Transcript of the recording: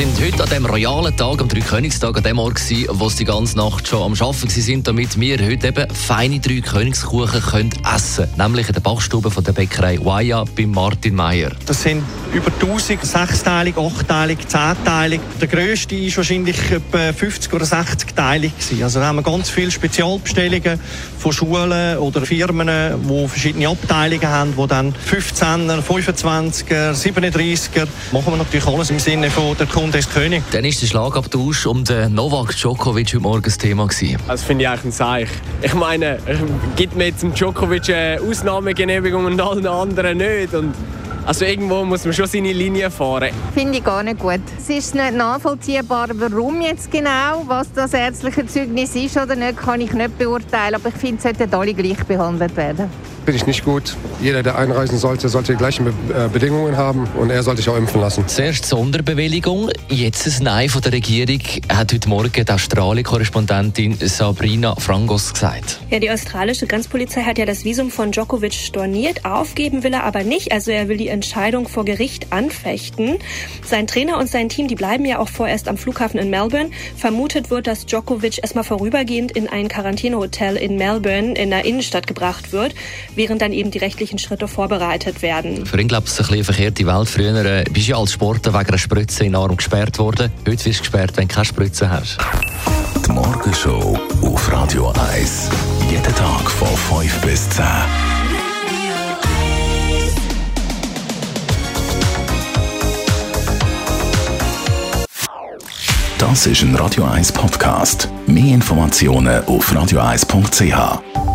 sind heute an dem royalen Tag, am Dreikönigstag, an dem Ort gewesen, wo sie die ganze Nacht schon am Arbeiten sind, damit wir heute eben feine Dreikönigskuchen können essen können. Nämlich in der Bachstube von der Bäckerei Waya bei Martin Meyer. Das sind über 1000, sechsteilig, achtteilig, zehnteilig. Der grösste war wahrscheinlich etwa 50 oder 60 teilig. Also da haben wir ganz viele Spezialbestellungen von Schulen oder Firmen, die verschiedene Abteilungen haben, die dann 15er, 25er, 37er, machen wir natürlich alles im Sinne von der Kunde ist König. Dann ist der Schlagabtausch um den Novak Djokovic heute Morgen das Thema gewesen. Das finde ich eigentlich ein Zeichen. Ich meine, gibt mir jetzt dem Djokovic eine Ausnahmegenehmigung und allen anderen nicht. Und also irgendwo muss man schon seine Linie fahren. Finde ich gar nicht gut. Es ist nicht nachvollziehbar, warum jetzt genau, was das ärztliche Zeugnis ist oder nicht, kann ich nicht beurteilen. Aber ich finde, es sollten alle gleich behandelt werden finde ich nicht gut. Jeder, der einreisen sollte, sollte die gleichen Be äh, Bedingungen haben und er sollte sich auch impfen lassen. Zuerst Sonderbewilligung, jetzt ein Nein von der Regierung, hat heute Morgen die Australien-Korrespondentin Sabrina Frangos gesagt. Ja, die australische Grenzpolizei hat ja das Visum von Djokovic storniert. Aufgeben will er aber nicht. Also er will die Entscheidung vor Gericht anfechten. Sein Trainer und sein Team, die bleiben ja auch vorerst am Flughafen in Melbourne. Vermutet wird, dass Djokovic erstmal vorübergehend in ein Quarantänehotel in Melbourne in der Innenstadt gebracht wird während dann eben die rechtlichen Schritte vorbereitet werden. Für ihn glaube ich, ist es eine verkehrte Welt. Früher äh, bist du ja als Sportler wegen einer Spritze in den Arm gesperrt worden. Heute wirst du gesperrt, wenn du keine Spritze hast. Die Morgenshow auf Radio 1. Jeden Tag von 5 bis 10. Das ist ein Radio 1 Podcast. Mehr Informationen auf radio1.ch.